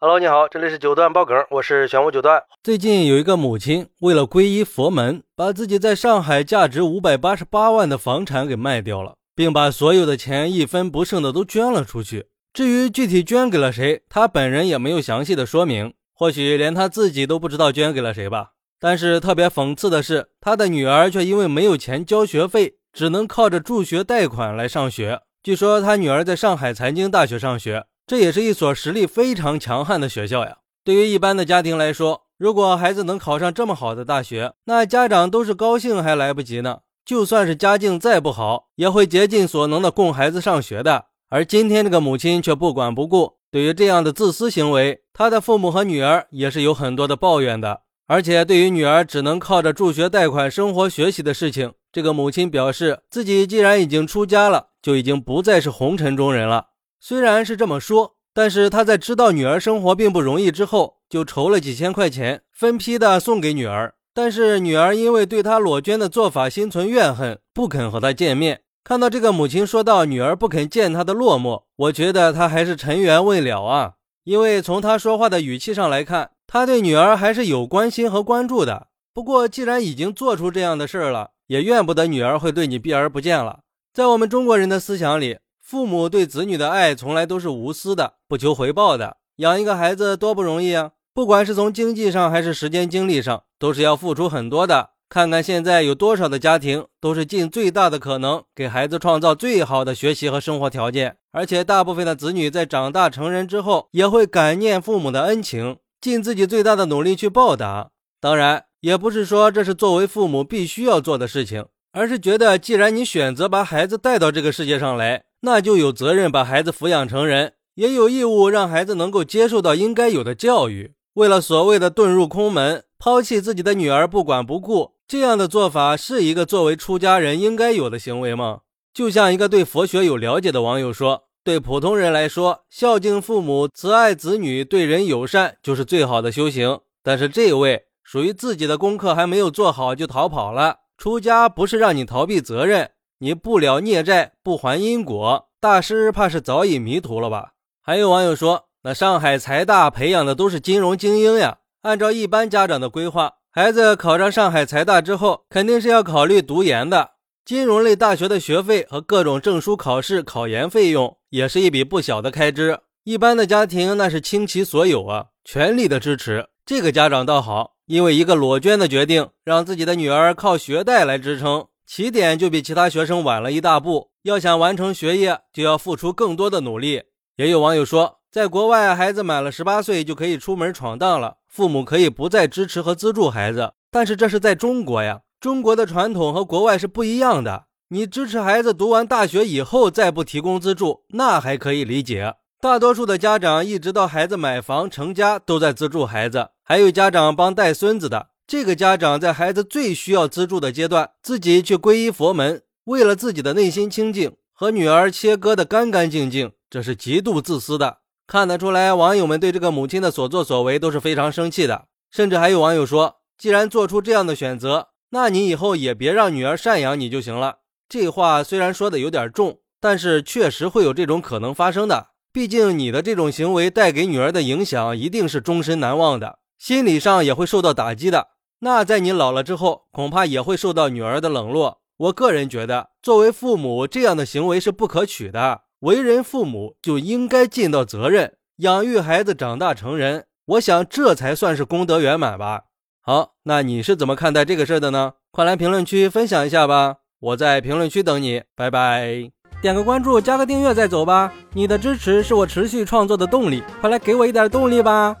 Hello，你好，这里是九段爆梗，我是玄武九段。最近有一个母亲为了皈依佛门，把自己在上海价值五百八十八万的房产给卖掉了，并把所有的钱一分不剩的都捐了出去。至于具体捐给了谁，他本人也没有详细的说明，或许连他自己都不知道捐给了谁吧。但是特别讽刺的是，他的女儿却因为没有钱交学费，只能靠着助学贷款来上学。据说他女儿在上海财经大学上学。这也是一所实力非常强悍的学校呀。对于一般的家庭来说，如果孩子能考上这么好的大学，那家长都是高兴还来不及呢。就算是家境再不好，也会竭尽所能的供孩子上学的。而今天这个母亲却不管不顾，对于这样的自私行为，他的父母和女儿也是有很多的抱怨的。而且对于女儿只能靠着助学贷款生活学习的事情，这个母亲表示，自己既然已经出家了，就已经不再是红尘中人了。虽然是这么说，但是他在知道女儿生活并不容易之后，就筹了几千块钱，分批的送给女儿。但是女儿因为对他裸捐的做法心存怨恨，不肯和他见面。看到这个母亲说到女儿不肯见他的落寞，我觉得他还是尘缘未了啊。因为从他说话的语气上来看，他对女儿还是有关心和关注的。不过既然已经做出这样的事儿了，也怨不得女儿会对你避而不见了。在我们中国人的思想里。父母对子女的爱从来都是无私的，不求回报的。养一个孩子多不容易啊！不管是从经济上还是时间精力上，都是要付出很多的。看看现在有多少的家庭，都是尽最大的可能给孩子创造最好的学习和生活条件。而且大部分的子女在长大成人之后，也会感念父母的恩情，尽自己最大的努力去报答。当然，也不是说这是作为父母必须要做的事情，而是觉得既然你选择把孩子带到这个世界上来。那就有责任把孩子抚养成人，也有义务让孩子能够接受到应该有的教育。为了所谓的遁入空门，抛弃自己的女儿不管不顾，这样的做法是一个作为出家人应该有的行为吗？就像一个对佛学有了解的网友说：“对普通人来说，孝敬父母、慈爱子女、对人友善就是最好的修行。但是这位属于自己的功课还没有做好就逃跑了。出家不是让你逃避责任。”你不了孽债，不还因果，大师怕是早已迷途了吧？还有网友说，那上海财大培养的都是金融精英呀。按照一般家长的规划，孩子考上上海财大之后，肯定是要考虑读研的。金融类大学的学费和各种证书考试、考研费用，也是一笔不小的开支。一般的家庭那是倾其所有啊，全力的支持。这个家长倒好，因为一个裸捐的决定，让自己的女儿靠学贷来支撑。起点就比其他学生晚了一大步，要想完成学业，就要付出更多的努力。也有网友说，在国外，孩子满了十八岁就可以出门闯荡了，父母可以不再支持和资助孩子。但是这是在中国呀，中国的传统和国外是不一样的。你支持孩子读完大学以后再不提供资助，那还可以理解。大多数的家长一直到孩子买房成家都在资助孩子，还有家长帮带孙子的。这个家长在孩子最需要资助的阶段，自己去皈依佛门，为了自己的内心清净，和女儿切割的干干净净，这是极度自私的。看得出来，网友们对这个母亲的所作所为都是非常生气的。甚至还有网友说，既然做出这样的选择，那你以后也别让女儿赡养你就行了。这话虽然说的有点重，但是确实会有这种可能发生的。毕竟你的这种行为带给女儿的影响一定是终身难忘的，心理上也会受到打击的。那在你老了之后，恐怕也会受到女儿的冷落。我个人觉得，作为父母，这样的行为是不可取的。为人父母就应该尽到责任，养育孩子长大成人。我想这才算是功德圆满吧。好，那你是怎么看待这个事儿的呢？快来评论区分享一下吧！我在评论区等你，拜拜。点个关注，加个订阅再走吧。你的支持是我持续创作的动力，快来给我一点动力吧。